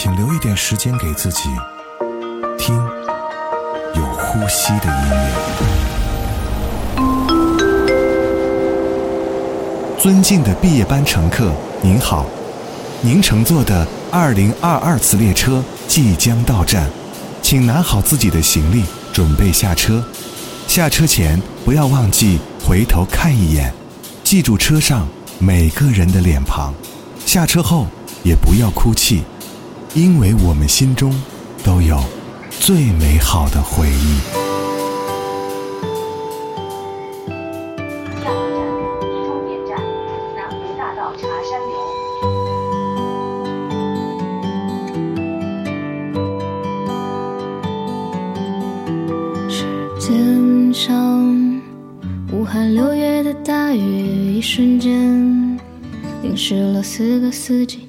请留一点时间给自己，听有呼吸的音乐。尊敬的毕业班乘客，您好，您乘坐的二零二二次列车即将到站，请拿好自己的行李，准备下车。下车前不要忘记回头看一眼，记住车上。每个人的脸庞，下车后也不要哭泣，因为我们心中都有最美好的回忆。下一站，终点站，南湖大道茶山楼。时间像武汉六月的大雨，一瞬间淋湿了四个四季，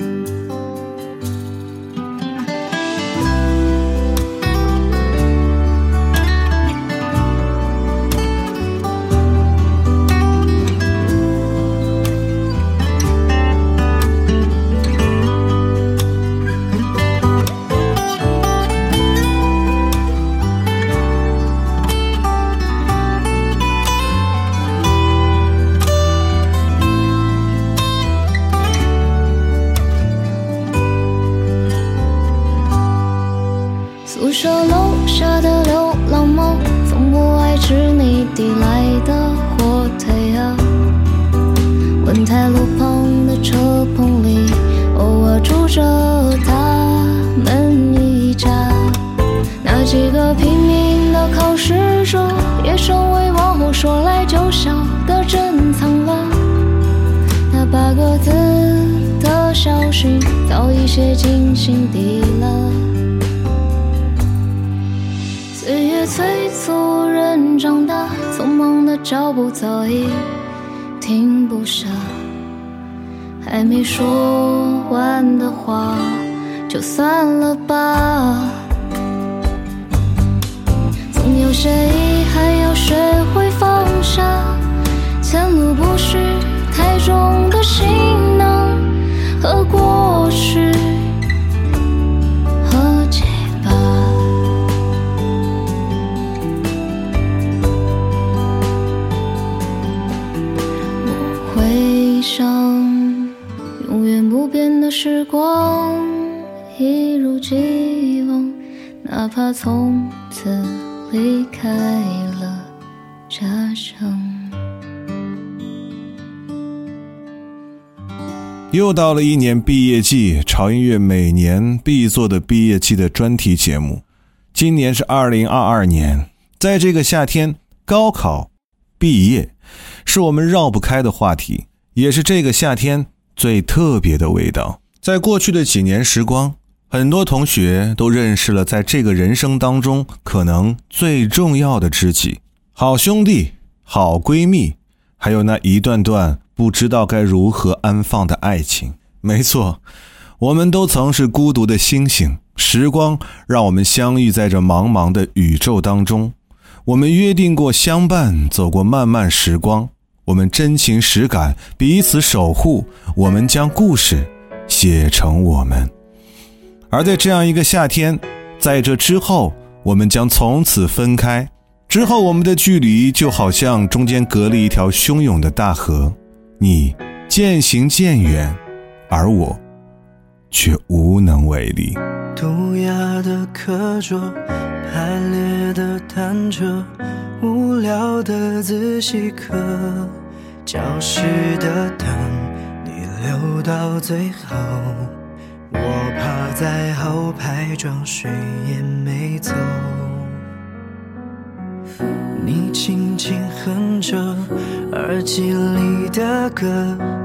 早已写进心底了。岁月催促人长大，匆忙的脚步早已停不下。还没说完的话，就算了吧。总有些遗憾要学会放下，前路不是太重的行囊和过去和结疤。我回想永远不变的时光，一如既往，哪怕从此离开了家乡。又到了一年毕业季，潮音乐每年必做的毕业季的专题节目。今年是二零二二年，在这个夏天，高考、毕业是我们绕不开的话题，也是这个夏天最特别的味道。在过去的几年时光，很多同学都认识了在这个人生当中可能最重要的知己、好兄弟、好闺蜜，还有那一段段不知道该如何安放的爱情。没错，我们都曾是孤独的星星，时光让我们相遇在这茫茫的宇宙当中。我们约定过相伴，走过漫漫时光。我们真情实感，彼此守护。我们将故事写成我们。而在这样一个夏天，在这之后，我们将从此分开。之后，我们的距离就好像中间隔了一条汹涌的大河，你渐行渐远，而我却无能为力。涂鸦的课桌，排列的单车，无聊的自习课，教室的灯你留到最后，我趴在后排装睡也没走。你轻轻哼着耳机里的歌，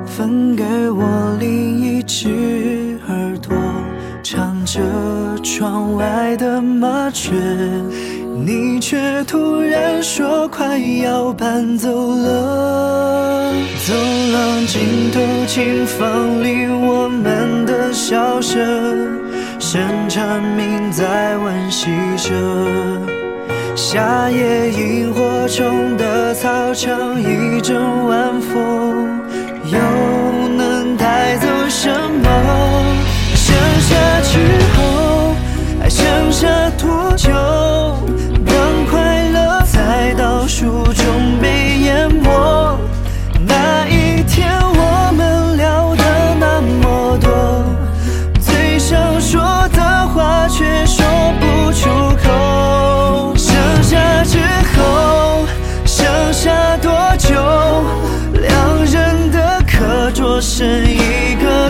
分给我另一只耳朵，唱着窗外的麻雀，你却突然说快要搬走了。走廊尽头，琴房里我们的笑声，声蝉鸣在温习着。夏夜萤中的操场，一阵晚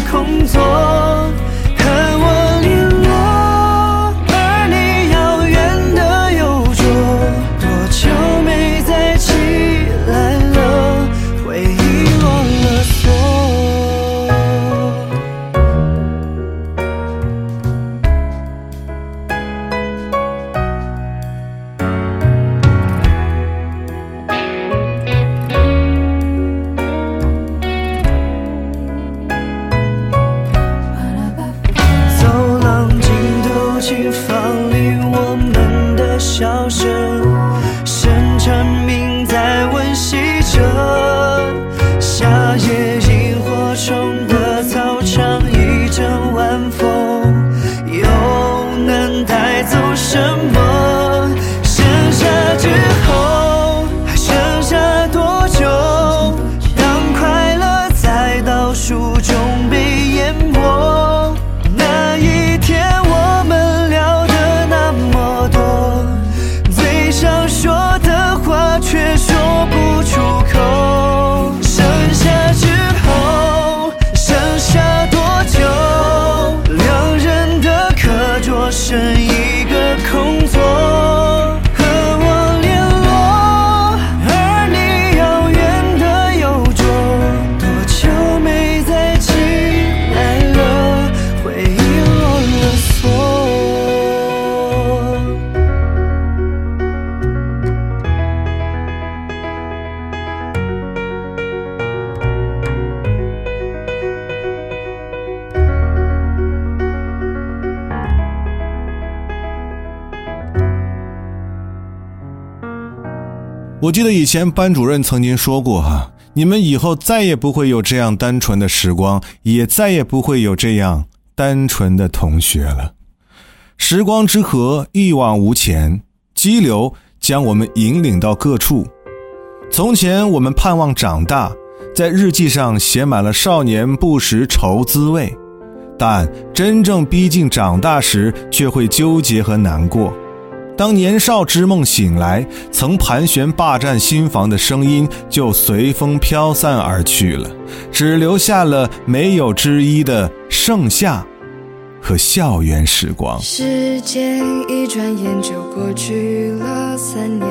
空座，我记得以前班主任曾经说过哈，你们以后再也不会有这样单纯的时光，也再也不会有这样单纯的同学了。时光之河一往无前，激流将我们引领到各处。从前我们盼望长大，在日记上写满了少年不识愁滋味，但真正逼近长大时，却会纠结和难过。当年少之梦醒来，曾盘旋霸占心房的声音就随风飘散而去了，只留下了没有之一的盛夏。和校园时光。时间一转眼就过去了三年，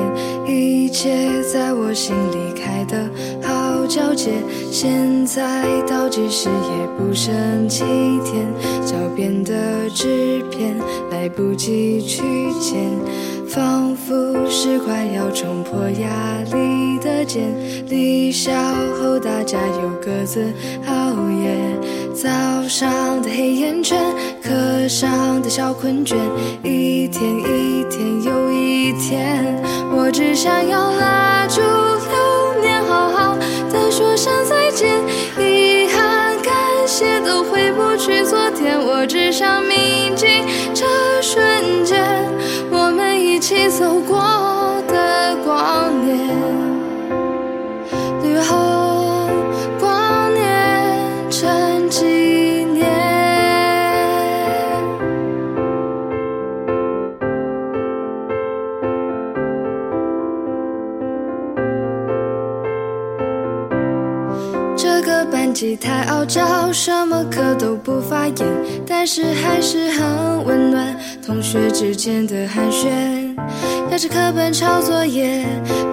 一切在我心里开得好皎洁。现在倒计时也不剩几天，脚边的纸片来不及去捡，仿佛是快要冲破压力的茧。离校后大家又各自熬夜，早上的黑眼圈，课上的小困倦，一天一天又一天，我只想要拉住流年，好好的说声再见。遗憾、感谢都回不去昨天，我只想铭记这瞬间，我们一起走过太傲娇，什么课都不发言，但是还是很温暖。同学之间的寒暄，压着课本抄作业，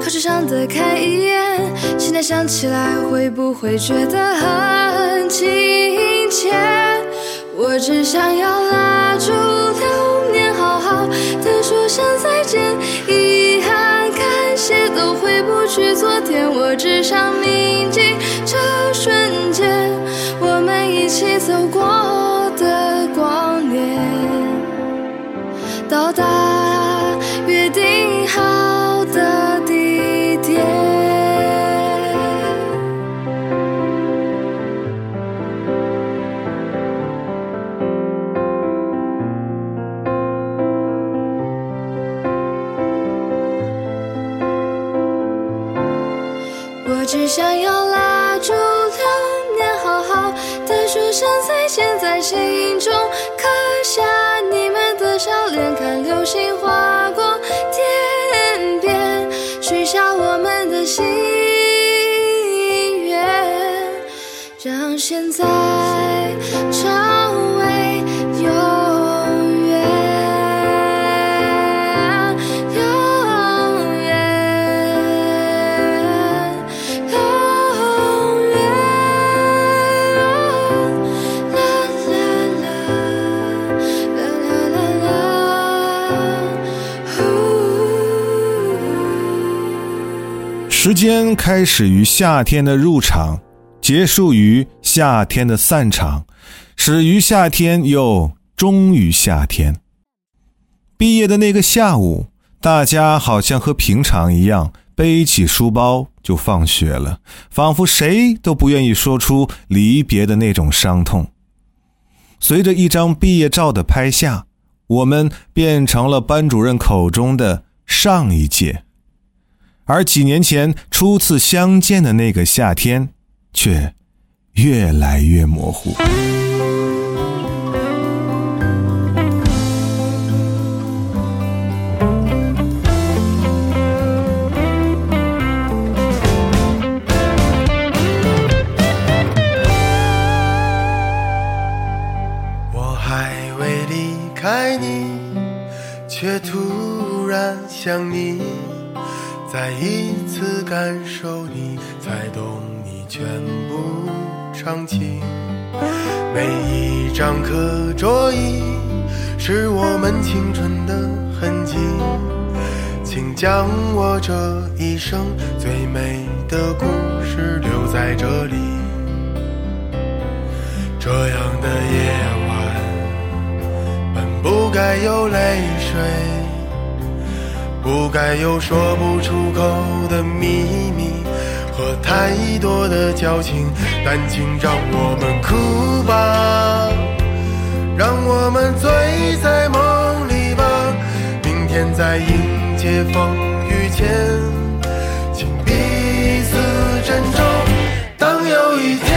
考试上的看一眼。现在想起来，会不会觉得很亲切？我只想要拉住流年，好好的说声再见。都回不去昨天，我只想铭记这瞬间，我们一起走过的光年，到达只想要拉住流年，好好的说声再见，在心中刻下你们的笑脸，看流星划过天边，许下我们的心愿，让现在时间开始于夏天的入场，结束于夏天的散场，始于夏天，又终于夏天。毕业的那个下午，大家好像和平常一样，背起书包就放学了，仿佛谁都不愿意说出离别的那种伤痛。随着一张毕业照的拍下，我们变成了班主任口中的上一届。而几年前初次相见的那个夏天，却越来越模糊。我还未离开你，却突然想你，再一次感受你，才懂你全部场景。每一张课桌椅，是我们青春的痕迹。请将我这一生最美的故事留在这里。这样的夜晚，本不该有泪水，不该有说不出口的秘密和太多的矫情。但请让我们哭吧，让我们醉在梦里吧。明天在迎接风雨前，请彼此珍重。当有一天。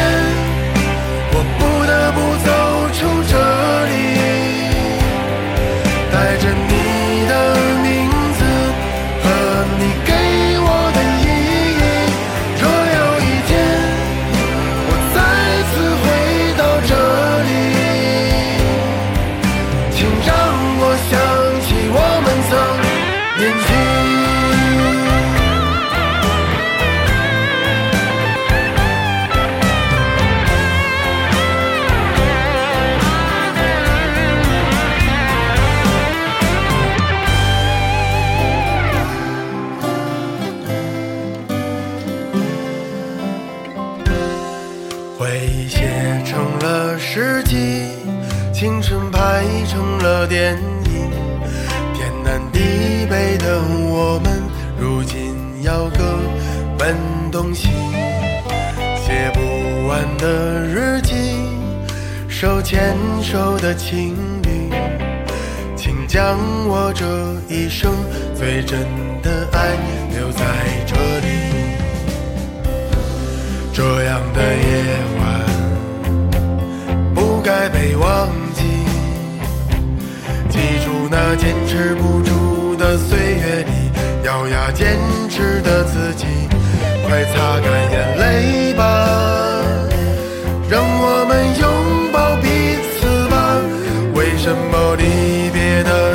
紧要各奔东西，写不完的日记，手牵手的情侣，请将我这一生最真的爱留在这里。这样的夜晚不该被忘记，记住那坚持不住的岁月里，咬牙坚持的自己，快擦干眼泪吧，让我们拥抱彼此吧。为什么离别的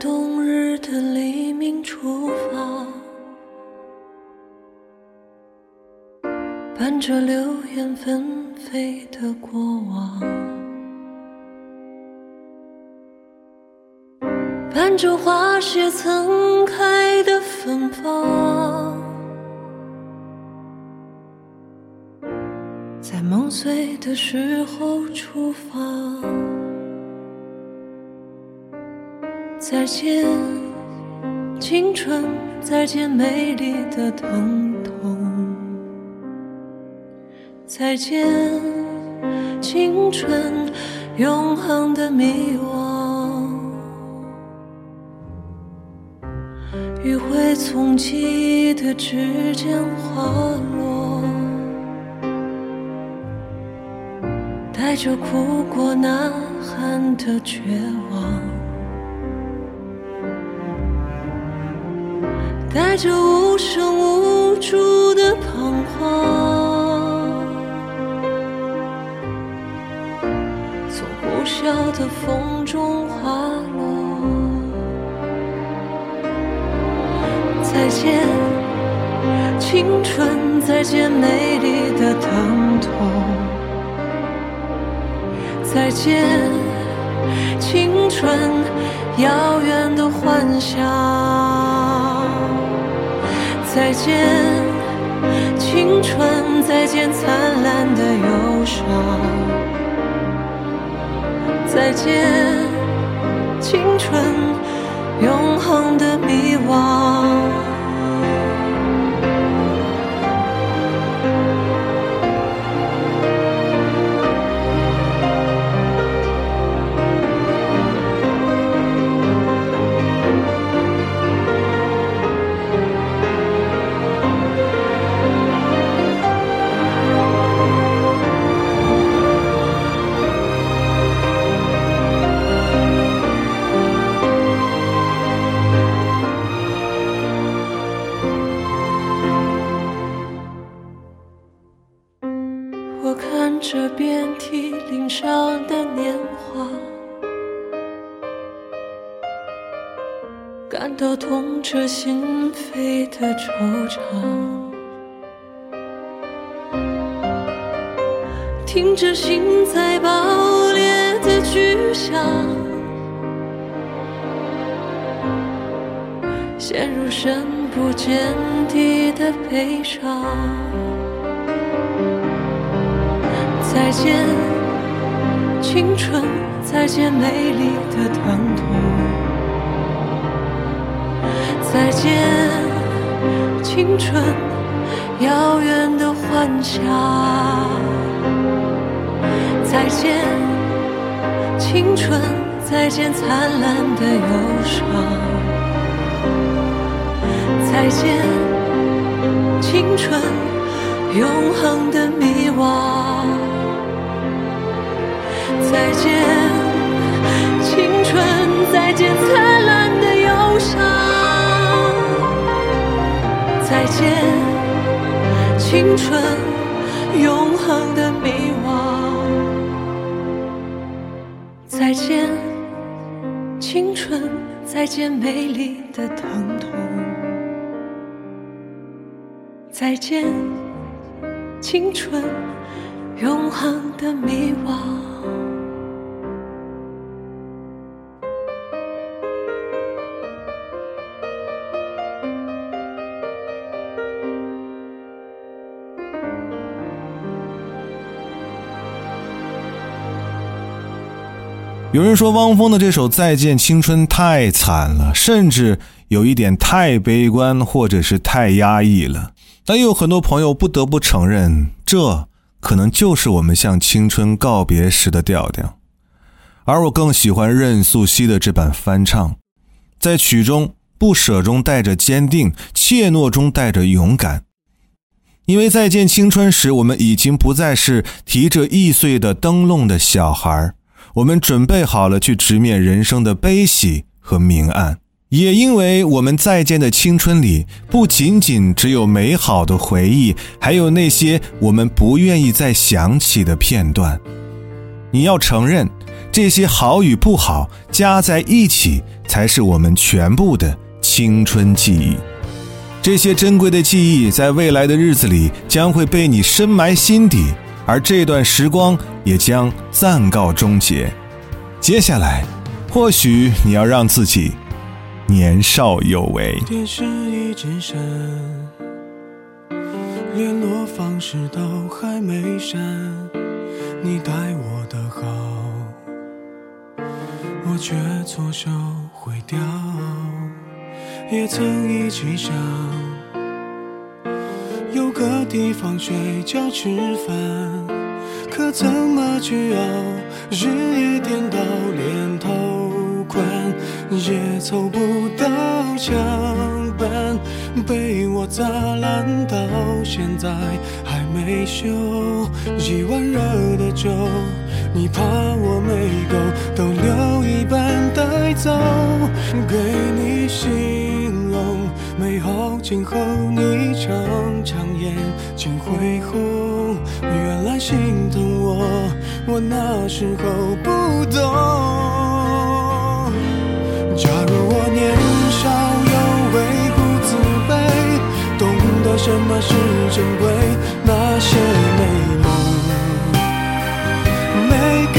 冬日的黎明出发，伴着流言纷飞的过往，伴着花谢曾开的芬芳，在梦碎的时候出发。再见，青春，再见美丽的疼痛，再见，青春，永恒的迷惘。余晖从记忆的指尖滑落，带着哭过呐喊的绝望。带着无声无助的彷徨，从呼啸的风中滑落。再见，青春，再见美丽的疼痛。再见，青春，遥远的幻想。再见，青春，再见灿烂的忧伤。再见，青春，永恒的青春；再见，美丽的疼痛；再见，青春，遥远的幻想；再见，青春；再见，灿烂的忧伤；再见，青春，永恒的迷惘。再见，青春！再见，灿烂的忧伤！再见，青春，永恒的迷惘！再见，青春！再见，美丽的疼痛！再见，青春，永恒的迷惘！有人说汪峰的这首《再见青春》太惨了，甚至有一点太悲观，或者是太压抑了。但又有很多朋友不得不承认，这可能就是我们向青春告别时的调调。而我更喜欢任素汐的这版翻唱，在曲中不舍中带着坚定，怯懦中带着勇敢。因为再见青春时，我们已经不再是提着易碎的灯笼的小孩儿。我们准备好了去直面人生的悲喜和明暗，也因为我们再见的青春里不仅仅只有美好的回忆，还有那些我们不愿意再想起的片段。你要承认，这些好与不好加在一起，才是我们全部的青春记忆。这些珍贵的记忆，在未来的日子里将会被你深埋心底。而这段时光也将暂告终结。接下来，或许你要让自己年少有为。电视一直闪，联络方式都还没删。你待我的好，我却错手毁掉。也曾一起想。有个地方睡觉吃饭，可怎么去熬？日夜颠倒，连头款也凑不到墙板，被我砸烂到现在还没修。一碗热的粥，你怕我没够，都留一半带走，给你形容。美好今后，你常常眼睛会红，原来心疼我，我那时候不懂。假如我年少有为不自卑，懂得什么是珍贵，那些美梦没给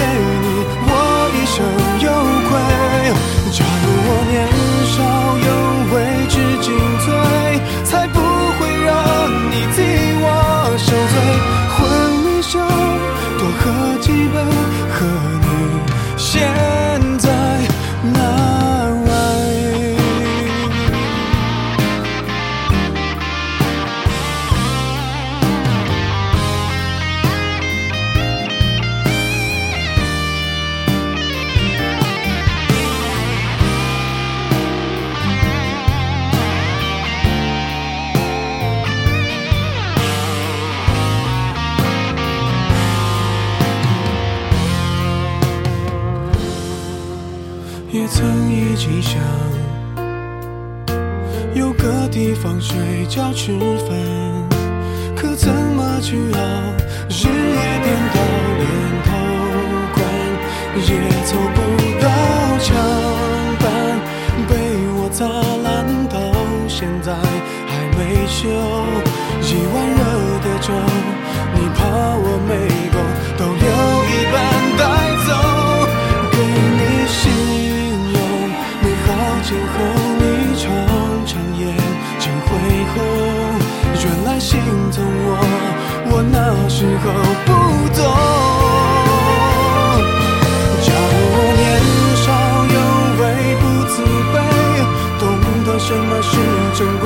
酒，一碗热的粥，你怕我没够，都留一半带走，给你形容美好今后，你常常眼睛会红，原来心疼我，我那时候不懂。假如我年少有为不自卑，懂得什么是珍贵，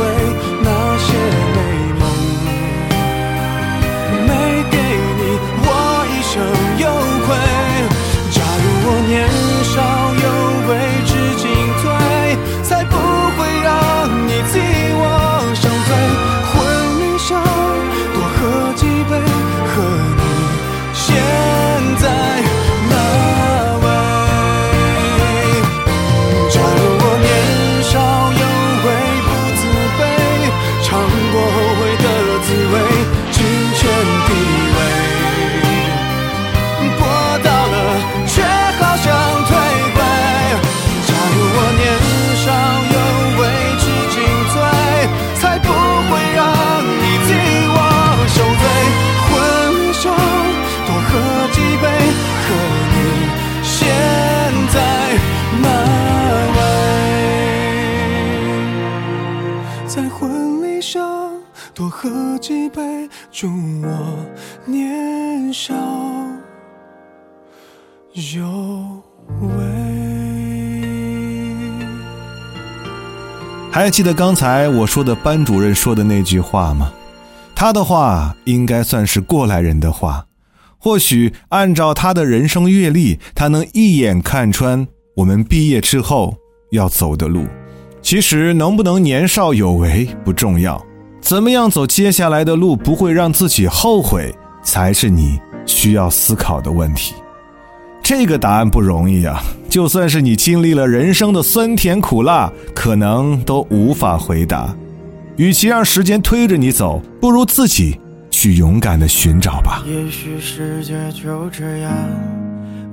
还记得刚才我说的班主任说的那句话吗？他的话应该算是过来人的话。或许按照他的人生阅历，他能一眼看穿我们毕业之后要走的路。其实能不能年少有为不重要，怎么样走接下来的路不会让自己后悔，才是你需要思考的问题。这个答案不容易啊！就算是你经历了人生的酸甜苦辣，可能都无法回答。与其让时间推着你走，不如自己去勇敢的寻找吧。也许世界就这样，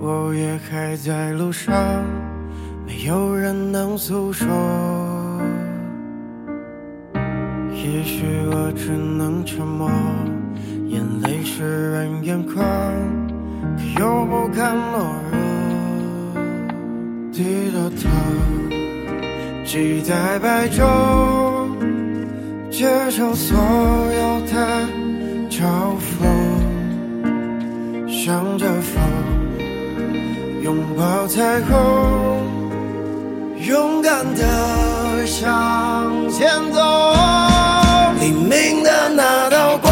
我也还在路上，没有人能诉说。也许我只能沉默，眼泪湿润眼眶，又不甘懦弱。低着头，期待白昼，接受所有的嘲讽，向着风，拥抱彩虹，勇敢的向前走。黎明的那道光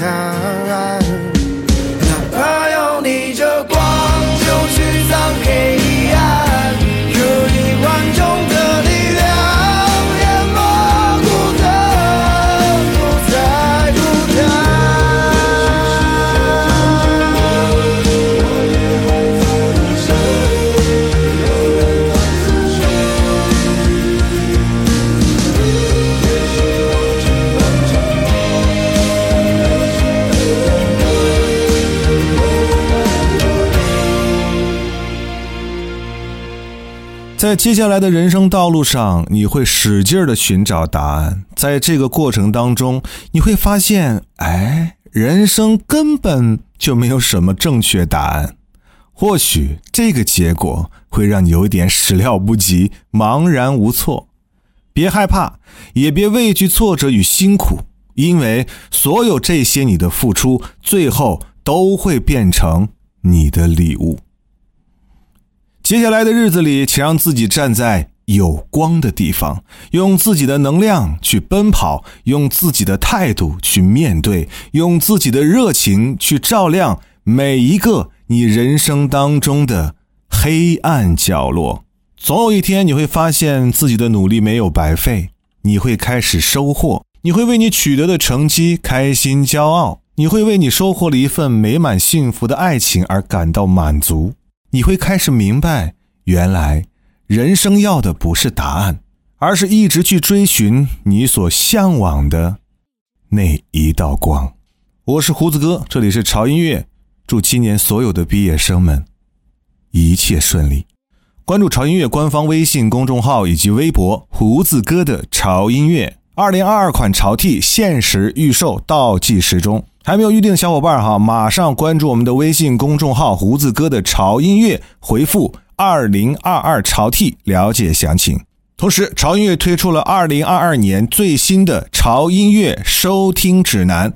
找在接下来的人生道路上，你会使劲的寻找答案。在这个过程当中，你会发现，哎，人生根本就没有什么正确答案。或许这个结果会让你有点始料不及、茫然无措。别害怕，也别畏惧挫折与辛苦，因为所有这些你的付出，最后都会变成你的礼物。接下来的日子里，请让自己站在有光的地方，用自己的能量去奔跑，用自己的态度去面对，用自己的热情去照亮每一个你人生当中的黑暗角落。总有一天，你会发现自己的努力没有白费，你会开始收获，你会为你取得的成绩开心骄傲，你会为你收获了一份美满幸福的爱情而感到满足。你会开始明白，原来人生要的不是答案，而是一直去追寻你所向往的那一道光。我是胡子哥，这里是潮音乐，祝今年所有的毕业生们一切顺利。关注潮音乐官方微信公众号以及微博“胡子哥的潮音乐”。二零二二款潮 T 限时预售，倒计时中。还没有预定的小伙伴哈，马上关注我们的微信公众号“胡子哥的潮音乐”，回复“二零二二潮 T” 了解详情。同时，潮音乐推出了二零二二年最新的潮音乐收听指南，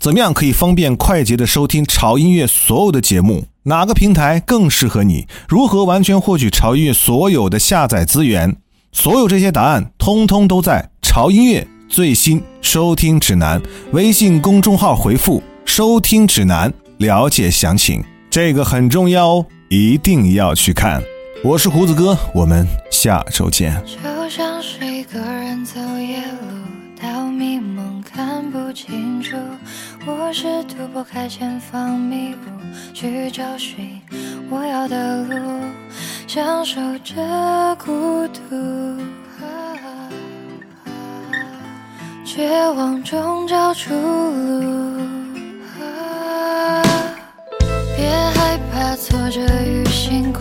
怎么样可以方便快捷的收听潮音乐所有的节目？哪个平台更适合你？如何完全获取潮音乐所有的下载资源？所有这些答案，通通都在潮音乐。最新收听指南，微信公众号回复“收听指南”了解详情，这个很重要哦，一定要去看。我是胡子哥，我们下周见。就像是一个人走夜路，到迷蒙看不清楚。我试图拨开前方迷雾，去找寻我要的路，享受着孤独。绝望中找出路，别害怕挫折与辛苦，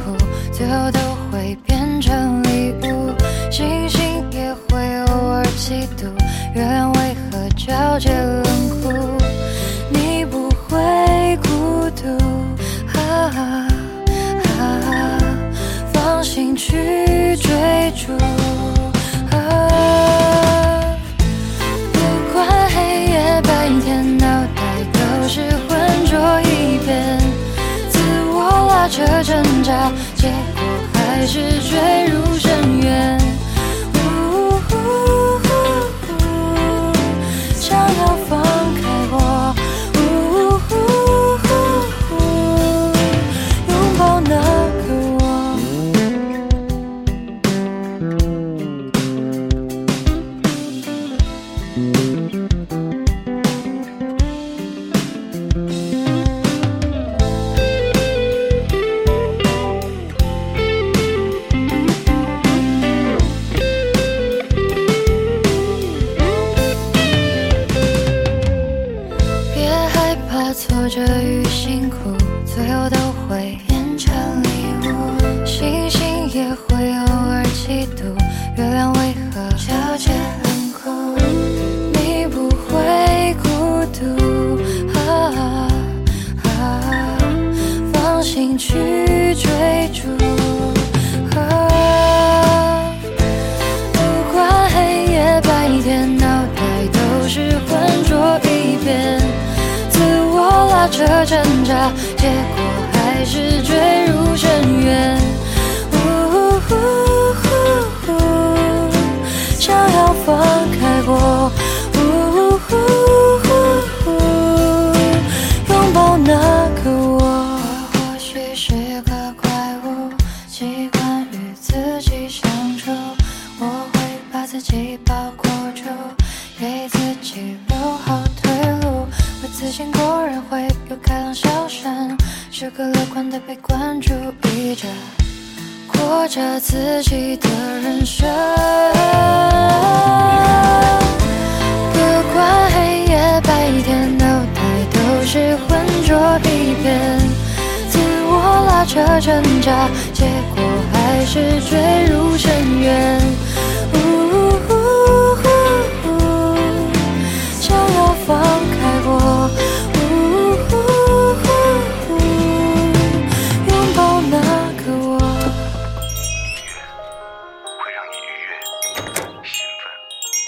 最后都会变成礼物。星星也会偶尔嫉妒，月亮为何皎洁月亮为何皎洁冷酷？你不会孤独，啊啊！放心去追逐。啊不管黑夜白天，脑袋都是浑浊一片，自我拉扯挣扎，结果还是坠入深渊。呜放开我，拥抱那个我。我或许是个怪物，习惯与自己相处，我会把自己包裹住，给自己留好退路。我自信果然会有开朗笑声，是个乐观的被关注，义着过着自己的人生。不管黑夜白天，脑袋都是浑浊一片，自我拉扯挣扎，结果还是坠入深渊。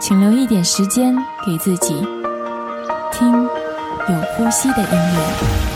请留一点时间给自己，听有呼吸的音乐。